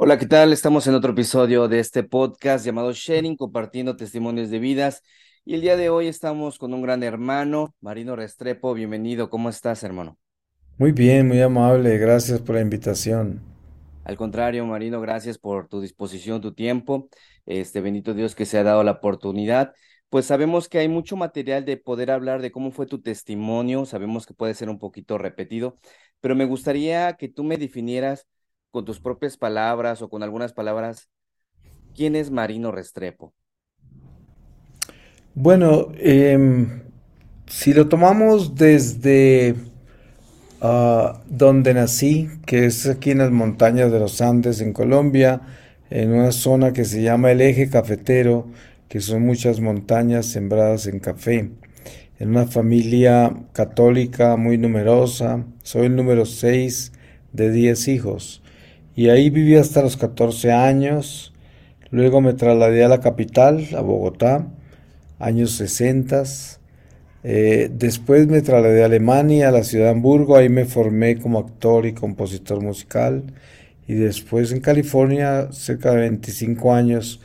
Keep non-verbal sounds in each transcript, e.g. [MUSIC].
Hola, ¿qué tal? Estamos en otro episodio de este podcast llamado Sharing, compartiendo testimonios de vidas. Y el día de hoy estamos con un gran hermano, Marino Restrepo. Bienvenido, ¿cómo estás, hermano? Muy bien, muy amable, gracias por la invitación. Al contrario, Marino, gracias por tu disposición, tu tiempo. Este bendito Dios que se ha dado la oportunidad. Pues sabemos que hay mucho material de poder hablar de cómo fue tu testimonio. Sabemos que puede ser un poquito repetido, pero me gustaría que tú me definieras con tus propias palabras o con algunas palabras, ¿quién es Marino Restrepo? Bueno, em, si lo tomamos desde ah, donde nací, que es aquí en las montañas de los Andes, en Colombia, en una zona que se llama el Eje Cafetero, que son muchas montañas sembradas en café, en una familia católica muy numerosa, soy el número 6 de 10 hijos. Y ahí viví hasta los 14 años. Luego me trasladé a la capital, a Bogotá, años 60. Eh, después me trasladé a Alemania, a la ciudad de Hamburgo. Ahí me formé como actor y compositor musical. Y después en California, cerca de 25 años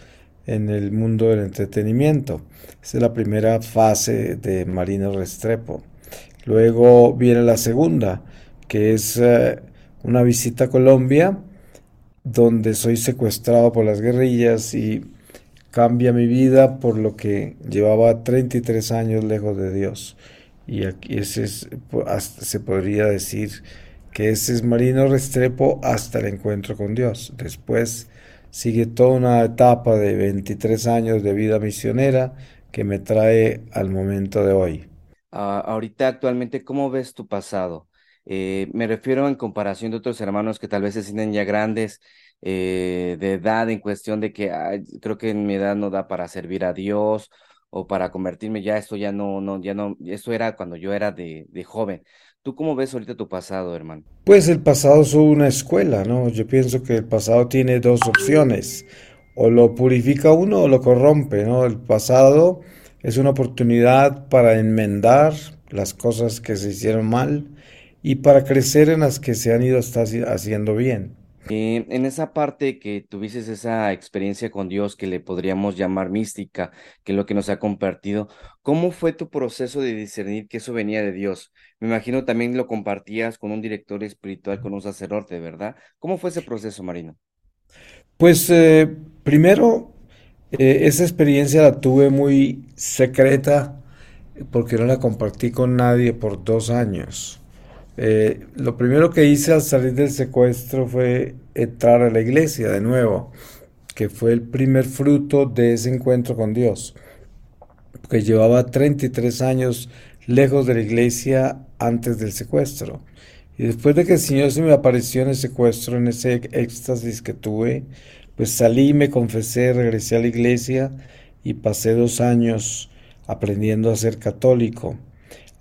en el mundo del entretenimiento. Esa es la primera fase de Marino Restrepo. Luego viene la segunda, que es eh, una visita a Colombia donde soy secuestrado por las guerrillas y cambia mi vida por lo que llevaba 33 años lejos de Dios. Y aquí ese es, se podría decir que es Marino Restrepo hasta el encuentro con Dios. Después sigue toda una etapa de 23 años de vida misionera que me trae al momento de hoy. Ah, ahorita actualmente, ¿cómo ves tu pasado? Eh, me refiero en comparación de otros hermanos que tal vez se sienten ya grandes eh, de edad en cuestión de que creo que en mi edad no da para servir a Dios o para convertirme ya esto ya no no ya no esto era cuando yo era de, de joven. ¿Tú cómo ves ahorita tu pasado, hermano? Pues el pasado es una escuela, ¿no? Yo pienso que el pasado tiene dos opciones, o lo purifica uno o lo corrompe, ¿no? El pasado es una oportunidad para enmendar las cosas que se hicieron mal y para crecer en las que se han ido haciendo bien. En esa parte que tuviste esa experiencia con Dios que le podríamos llamar mística, que es lo que nos ha compartido, ¿cómo fue tu proceso de discernir que eso venía de Dios? Me imagino también lo compartías con un director espiritual, con un sacerdote, ¿verdad? ¿Cómo fue ese proceso, Marino? Pues eh, primero, eh, esa experiencia la tuve muy secreta porque no la compartí con nadie por dos años. Eh, lo primero que hice al salir del secuestro fue entrar a la iglesia de nuevo, que fue el primer fruto de ese encuentro con Dios, porque llevaba 33 años lejos de la iglesia antes del secuestro. Y después de que el Señor se me apareció en el secuestro, en ese éxtasis que tuve, pues salí, me confesé, regresé a la iglesia y pasé dos años aprendiendo a ser católico.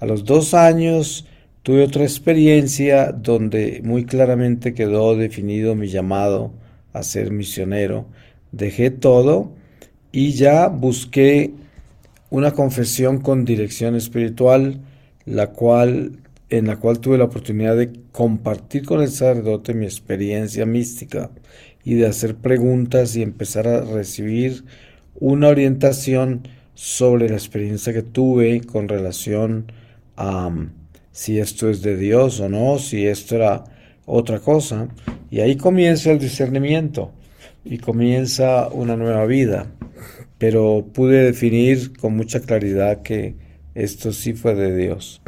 A los dos años Tuve otra experiencia donde muy claramente quedó definido mi llamado a ser misionero. Dejé todo y ya busqué una confesión con dirección espiritual, la cual en la cual tuve la oportunidad de compartir con el sacerdote mi experiencia mística y de hacer preguntas y empezar a recibir una orientación sobre la experiencia que tuve con relación a si esto es de Dios o no, si esto era otra cosa. Y ahí comienza el discernimiento y comienza una nueva vida. Pero pude definir con mucha claridad que esto sí fue de Dios.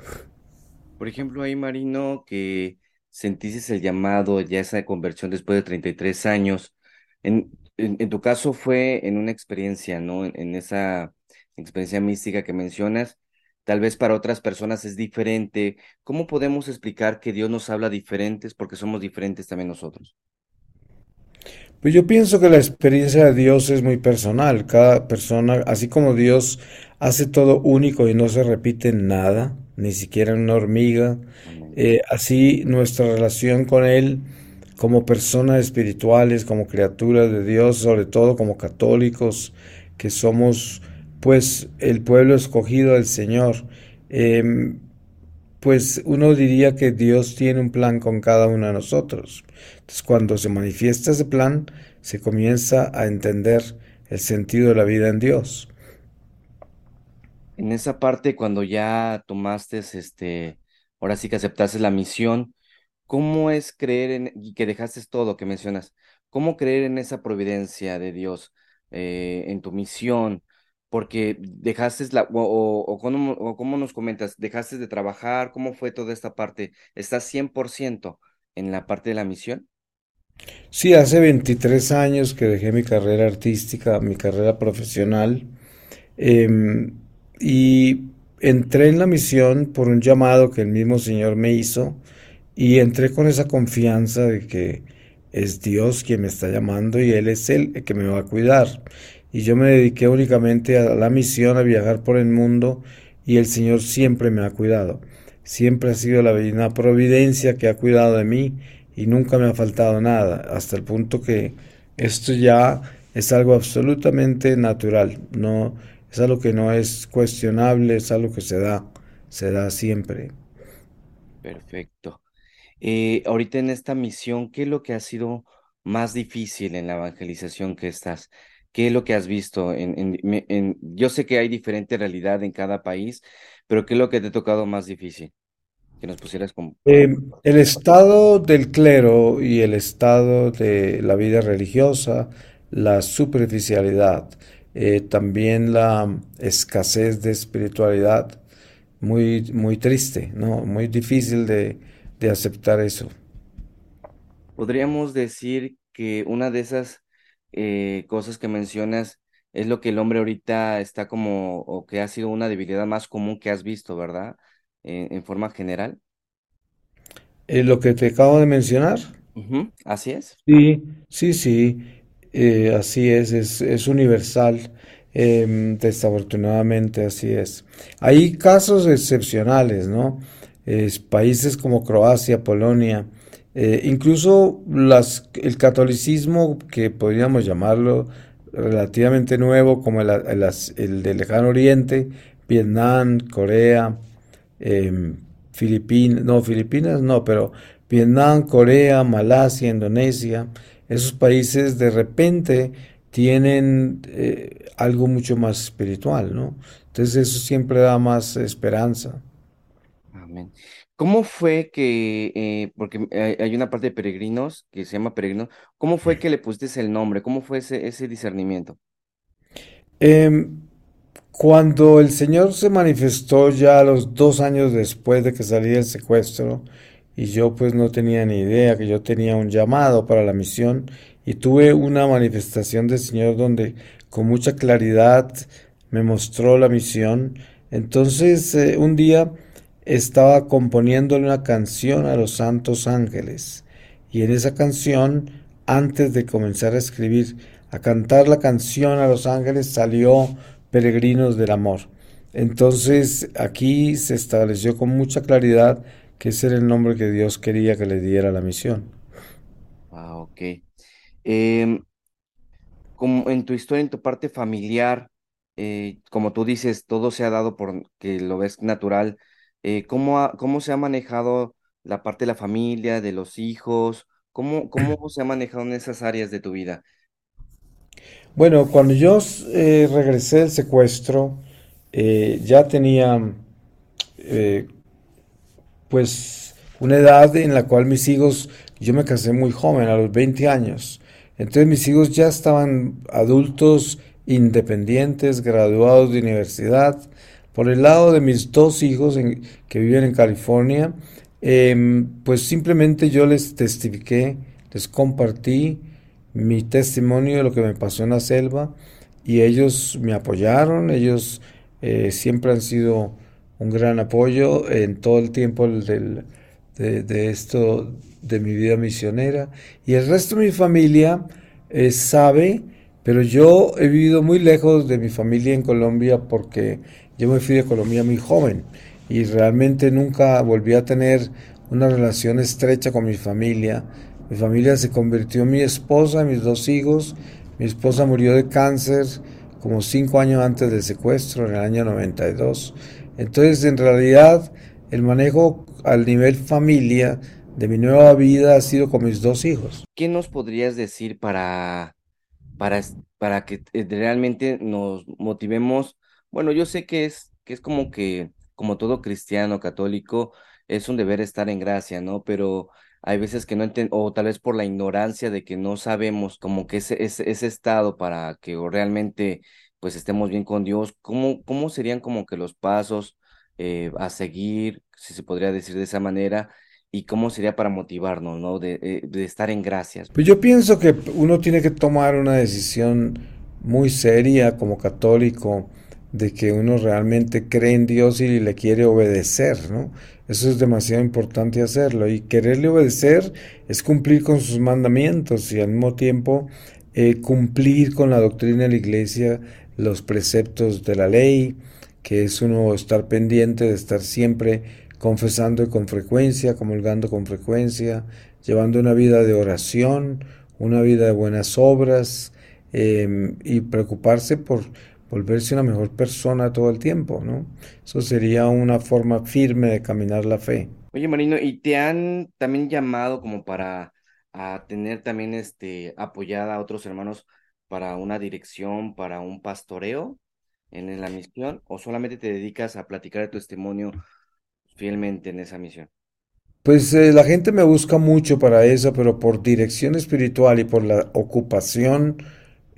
Por ejemplo, ahí Marino, que sentiste el llamado, ya esa conversión después de 33 años. En, en, tu caso fue en una experiencia, ¿no? en esa experiencia mística que mencionas Tal vez para otras personas es diferente. ¿Cómo podemos explicar que Dios nos habla diferentes porque somos diferentes también nosotros? Pues yo pienso que la experiencia de Dios es muy personal. Cada persona, así como Dios hace todo único y no se repite en nada, ni siquiera en una hormiga, eh, así nuestra relación con Él como personas espirituales, como criaturas de Dios, sobre todo como católicos, que somos pues el pueblo escogido del Señor. Em, pues uno diría que Dios tiene un plan con cada uno de nosotros. Entonces cuando se manifiesta ese plan, se comienza a entender el sentido de la vida en Dios. En esa parte, cuando ya tomaste, este, ahora sí que aceptaste la misión, ¿cómo es creer en, y que dejaste todo que mencionas? ¿Cómo creer en esa providencia de Dios, eh, en tu misión? Porque dejaste la, o, cómo, cómo nos comentas, dejaste de trabajar, ¿cómo fue toda esta parte? ¿Estás 100% en la parte de la misión? Sí, hace 23 años que dejé mi carrera artística, mi carrera profesional, em, y entré en la misión por un llamado que el mismo Señor me hizo, y entré con esa confianza de que es Dios quien me está llamando y Él es el que me va a cuidar. Y yo me dediqué únicamente a la misión, a viajar por el mundo, y el Señor siempre me ha cuidado. Siempre ha sido la divina providencia que ha cuidado de mí y nunca me ha faltado nada, hasta el punto que esto ya es algo absolutamente natural, no es algo que no es cuestionable, es algo que se da, se da siempre. Perfecto. Eh, ahorita en esta misión, ¿qué es lo que ha sido más difícil en la evangelización que estás? ¿Qué es lo que has visto? En, en, me- en- yo sé que hay diferente realidad en cada país, pero ¿qué es lo que te ha tocado más difícil? Que nos pusieras como Eh, ejemplo. el estado del clero y el estado de la vida religiosa, la superficialidad, eh, también la escasez de espiritualidad, muy, muy triste, ¿no? Muy difícil de, de aceptar eso. Podríamos decir que una de esas eh, cosas que mencionas es lo que el hombre ahorita está como, o que ha sido una debilidad más común que has visto, ¿verdad? En, en forma general. Eh, lo que te acabo de mencionar, Así es. Sí, sí, sí, eh, así es, es, es universal, em, desafortunadamente así es. Hay casos excepcionales, ¿no? Es, países como Croacia, Polonia, eh, incluso las, el catolicismo, que podríamos llamarlo relativamente nuevo, como el, el, el del Lejano Oriente, Vietnam, Corea, em, Filipinas, no, Filipinas no, pero Vietnam, Corea, Malasia, Indonesia, esos países de repente tienen eh, algo mucho más espiritual, ¿no? Entonces eso siempre da más esperanza. Amén. ¿Cómo fue que, eh, porque hay, una parte de peregrinos que se llama peregrinos, ¿cómo fue que le pusiste el nombre? ¿Cómo fue ese, ese discernimiento? Em, Cuando el Señor se manifestó ya los dos años después de que salí del secuestro, y yo pues no tenía ni idea que yo tenía un llamado para la misión, y tuve una manifestación del Señor donde con mucha claridad me mostró la misión, entonces eh, un día estaba componiéndole una canción a los santos ángeles, y en esa canción, antes de comenzar a escribir, a cantar la canción a los ángeles, salió peregrinos del amor. Entonces aquí se estableció con mucha claridad que ese era el nombre que Dios quería que le diera la misión. Ah, ok. Em, como en tu historia, en tu parte familiar, eh, como tú dices, todo se ha dado por que lo ves natural. Eh, ¿cómo, ha- cómo se ha manejado la parte de la familia, de los hijos? ¿Cómo, [CLEARS THROAT] cómo se ha manejado en esas áreas de tu vida? Bueno, cuando yo eh, regresé del secuestro, eh, ya tenía pues una edad en la cual mis hijos, yo me casé muy joven, a los 20 años, entonces mis hijos ya estaban adultos, independientes, graduados de universidad. Por el lado de mis dos hijos que viven en California, em, pues simplemente yo les testifiqué, les compartí mi testimonio de lo que me pasó en la selva y ellos me apoyaron, ellos eh, siempre han sido un gran apoyo en todo el tiempo del- de, de esto, de mi vida misionera. Y el resto de mi familia eh, sabe, pero yo he vivido muy lejos de mi familia en Colombia porque yo me fui de Colombia muy joven y realmente nunca volví a tener una relación estrecha con mi familia. Mi familia se convirtió en mi esposa, mis dos hijos. Mi esposa murió de cáncer como cinco años antes del secuestro, en el año 92. Entonces, en realidad, el manejo al nivel familia de mi nueva vida ha sido con mis dos hijos. ¿Qué nos podrías decir para, para, para que eh, realmente nos motivemos? Bueno, yo sé que es, que es como que, como todo cristiano católico, es un deber estar en gracia, ¿no? Pero hay veces que no entiendo, o tal vez por la ignorancia de que no sabemos como que ese, ese, ese estado para que realmente pues estemos bien con Dios, ¿cómo, cómo serían como que los pasos eh, a seguir, si se podría decir de esa manera? ¿Y cómo sería para motivarnos, ¿no? De, eh, de estar en gracias. Pues yo pienso que uno tiene que tomar una decisión muy seria como católico de que uno realmente cree en Dios y le quiere obedecer, ¿no? Eso es demasiado importante hacerlo. Y quererle obedecer es cumplir con sus mandamientos y al mismo tiempo eh, cumplir con la doctrina de la iglesia, los preceptos de la ley, que es uno estar pendiente de estar siempre confesando con frecuencia, comulgando con frecuencia, llevando una vida de oración, una vida de buenas obras eh, y preocuparse por volverse una mejor persona todo el tiempo, ¿no? Eso sería una forma firme de caminar la fe. Oye, Marino, ¿y te han también llamado como para a tener también este apoyada a otros hermanos para una dirección, para un pastoreo en, la misión, o solamente te dedicas a platicar de tu testimonio fielmente en esa misión? Pues eh, la gente me busca mucho para eso, pero por dirección espiritual y por la ocupación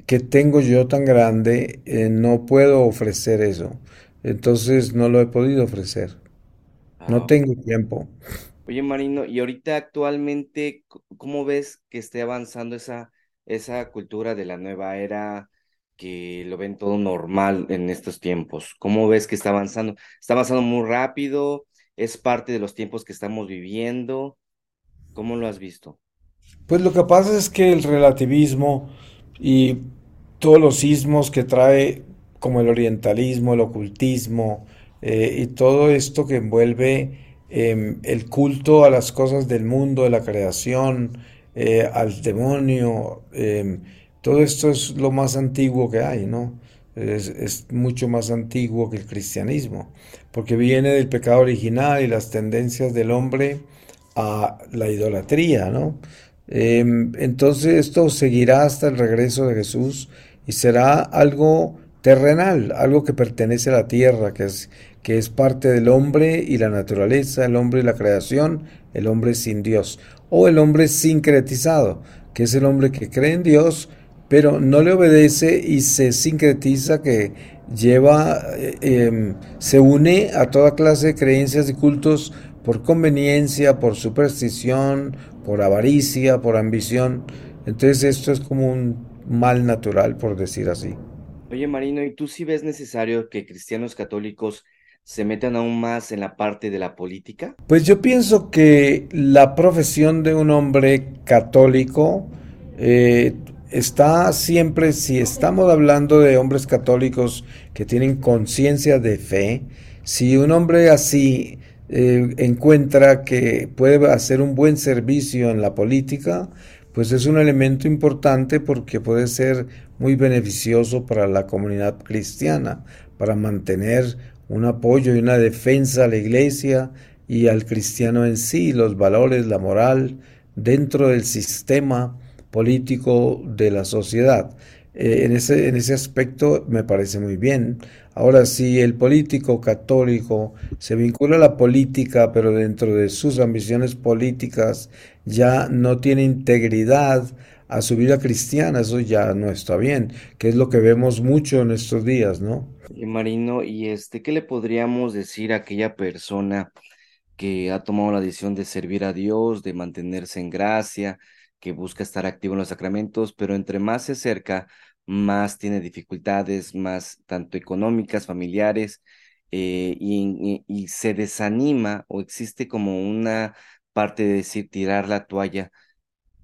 que tengo yo tan grande, eh, no puedo ofrecer eso. Entonces no lo he podido ofrecer. No Ah, tengo tiempo. Oye, Marino, y ahorita actualmente, ¿cómo ves que esté avanzando esa, esa cultura de la nueva era que lo ven todo normal en estos tiempos? ¿Cómo ves que está avanzando? ¿Está avanzando muy rápido? ¿Es parte de los tiempos que estamos viviendo? ¿Cómo lo has visto? Pues lo que pasa es que el relativismo y todos los sismos que trae, como el orientalismo, el ocultismo, eh, y todo esto que envuelve em, el culto a las cosas del mundo, de la creación, eh, al demonio, em, todo esto es lo más antiguo que hay, ¿no? Es, mucho más antiguo que el cristianismo, porque viene del pecado original y las tendencias del hombre a la idolatría, ¿no? Em, entonces esto seguirá hasta el regreso de Jesús y será algo terrenal, algo que pertenece a la tierra, que es, que es parte del hombre y la naturaleza, el hombre y la creación, el hombre sin Dios, o el hombre sincretizado, que es el hombre que cree en Dios, pero no le obedece y se sincretiza, que lleva, eh, em, se une a toda clase de creencias y cultos por conveniencia, por superstición, por avaricia, por ambición. Entonces esto es como un mal natural, por decir así. Oye, Marino, ¿y tú sí ves necesario que cristianos católicos se metan aún más en la parte de la política? Pues yo pienso que la profesión de un hombre católico eh, está siempre, si estamos hablando de hombres católicos que tienen conciencia de fe, si un hombre así eh, encuentra que puede hacer un buen servicio en la política, pues es un elemento importante porque puede ser muy beneficioso para la comunidad cristiana, para mantener un apoyo y una defensa a la iglesia y al cristiano en sí, los valores, la moral, dentro del sistema político de la sociedad. Eh, en ese, en ese aspecto me parece muy bien. Ahora, si el político católico se vincula a la política, pero dentro de sus ambiciones políticas ya no tiene integridad a su vida cristiana, eso ya no está bien, que es lo que vemos mucho en estos días, ¿no? Oye, Marino, y este, ¿qué le podríamos decir a aquella persona que ha tomado la decisión de servir a Dios, de mantenerse en gracia, que busca estar activo en los sacramentos, pero entre más se acerca, más tiene dificultades, más tanto económicas, familiares, eh, y, se desanima o existe como una parte de decir tirar la toalla?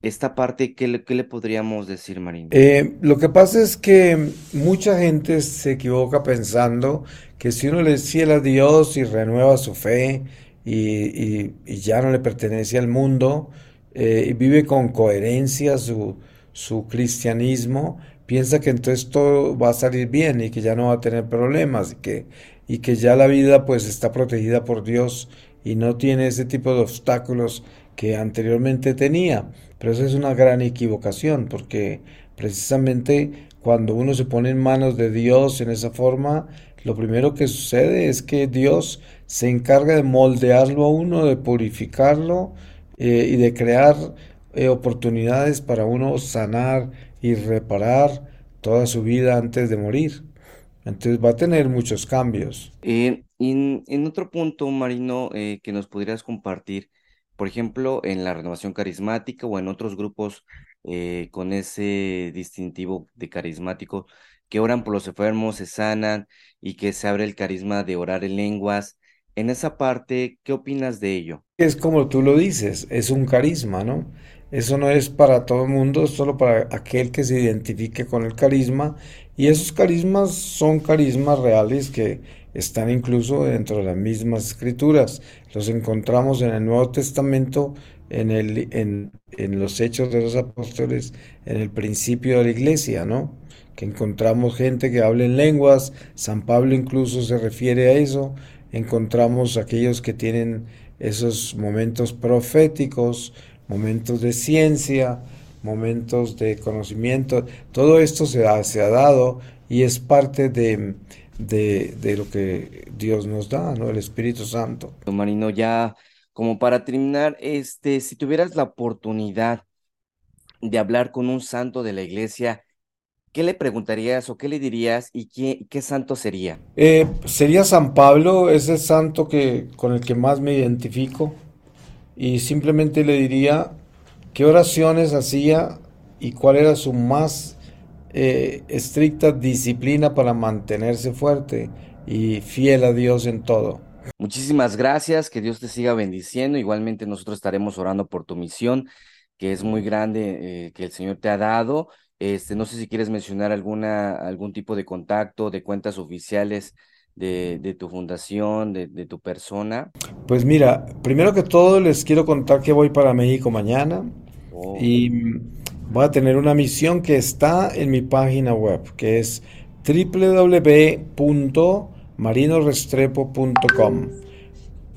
Esta parte, ¿qué le, qué le podríamos decir, Marino? Eh, lo que pasa es que mucha gente se equivoca pensando que si uno le fiel a Dios y renueva su fe y- y ya no le pertenece al mundo eh, vive con coherencia su, su cristianismo, piensa que entonces todo va a salir bien y que ya no va a tener problemas y que, y que ya la vida pues está protegida por Dios y no tiene ese tipo de obstáculos que anteriormente tenía. Pero eso es una gran equivocación porque precisamente cuando uno se pone en manos de Dios en esa forma, lo primero que sucede es que Dios se encarga de moldearlo a uno, de purificarlo eh, y de crear eh, oportunidades para uno sanar y reparar toda su vida antes de morir. Entonces va a tener muchos cambios. Eh, en, en, otro punto, Marino, que nos podrías compartir, por ejemplo, en la renovación carismática o en otros grupos con ese distintivo de carismático, que oran por los enfermos, se sanan y que se abre el carisma de orar en lenguas. En esa parte, ¿qué opinas de ello? Es como tú lo dices, es un carisma, ¿no? Eso no es para todo el mundo, es solo para aquel que se identifique con el carisma. Y esos carismas son carismas reales que están incluso dentro de las mismas escrituras. Los encontramos en el Nuevo Testamento, en, los Hechos de los Apóstoles, en el principio de la iglesia, ¿no? que encontramos gente que habla en lenguas, San Pablo incluso se refiere a eso, encontramos aquellos que tienen esos momentos proféticos, momentos de ciencia, momentos de conocimiento, todo esto se ha, se ha dado y es parte de, de, de, lo que Dios nos da, ¿no? El Espíritu Santo. Marino, ya como para terminar, este, si tuvieras la oportunidad de hablar con un santo de la iglesia, ¿qué le preguntarías o qué le dirías y qué, qué santo sería? Eh, sería San Pablo, ese santo que, con el que más me identifico, y simplemente le diría qué oraciones hacía y cuál era su más eh, estricta disciplina para mantenerse fuerte y fiel a Dios en todo. Muchísimas gracias, que Dios te siga bendiciendo. Igualmente nosotros estaremos orando por tu misión, que es muy grande, eh, que el Señor te ha dado este, no sé si quieres mencionar alguna, algún tipo de contacto, de cuentas oficiales de, de tu fundación, de, de, tu persona. Pues mira, primero que todo les quiero contar que voy para México mañana oh. y voy a tener una misión que está en mi página web, que es www.marinorestrepo.com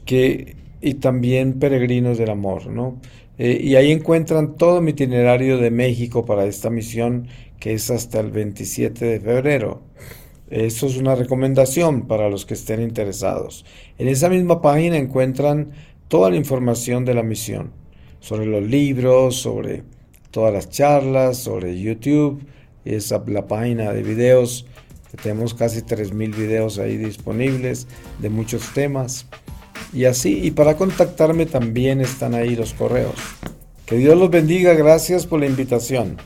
que, y también Peregrinos del Amor, ¿no? Eh, y ahí encuentran todo mi itinerario de México para esta misión que es hasta el 27 de febrero. Eso es una recomendación para los que estén interesados. En esa misma página encuentran toda la información de la misión, sobre los libros, sobre todas las charlas, sobre YouTube, es la página de videos, tenemos casi 3.000 videos ahí disponibles de muchos temas. Y así, y para contactarme también están ahí los correos. Que Dios los bendiga, gracias por la invitación.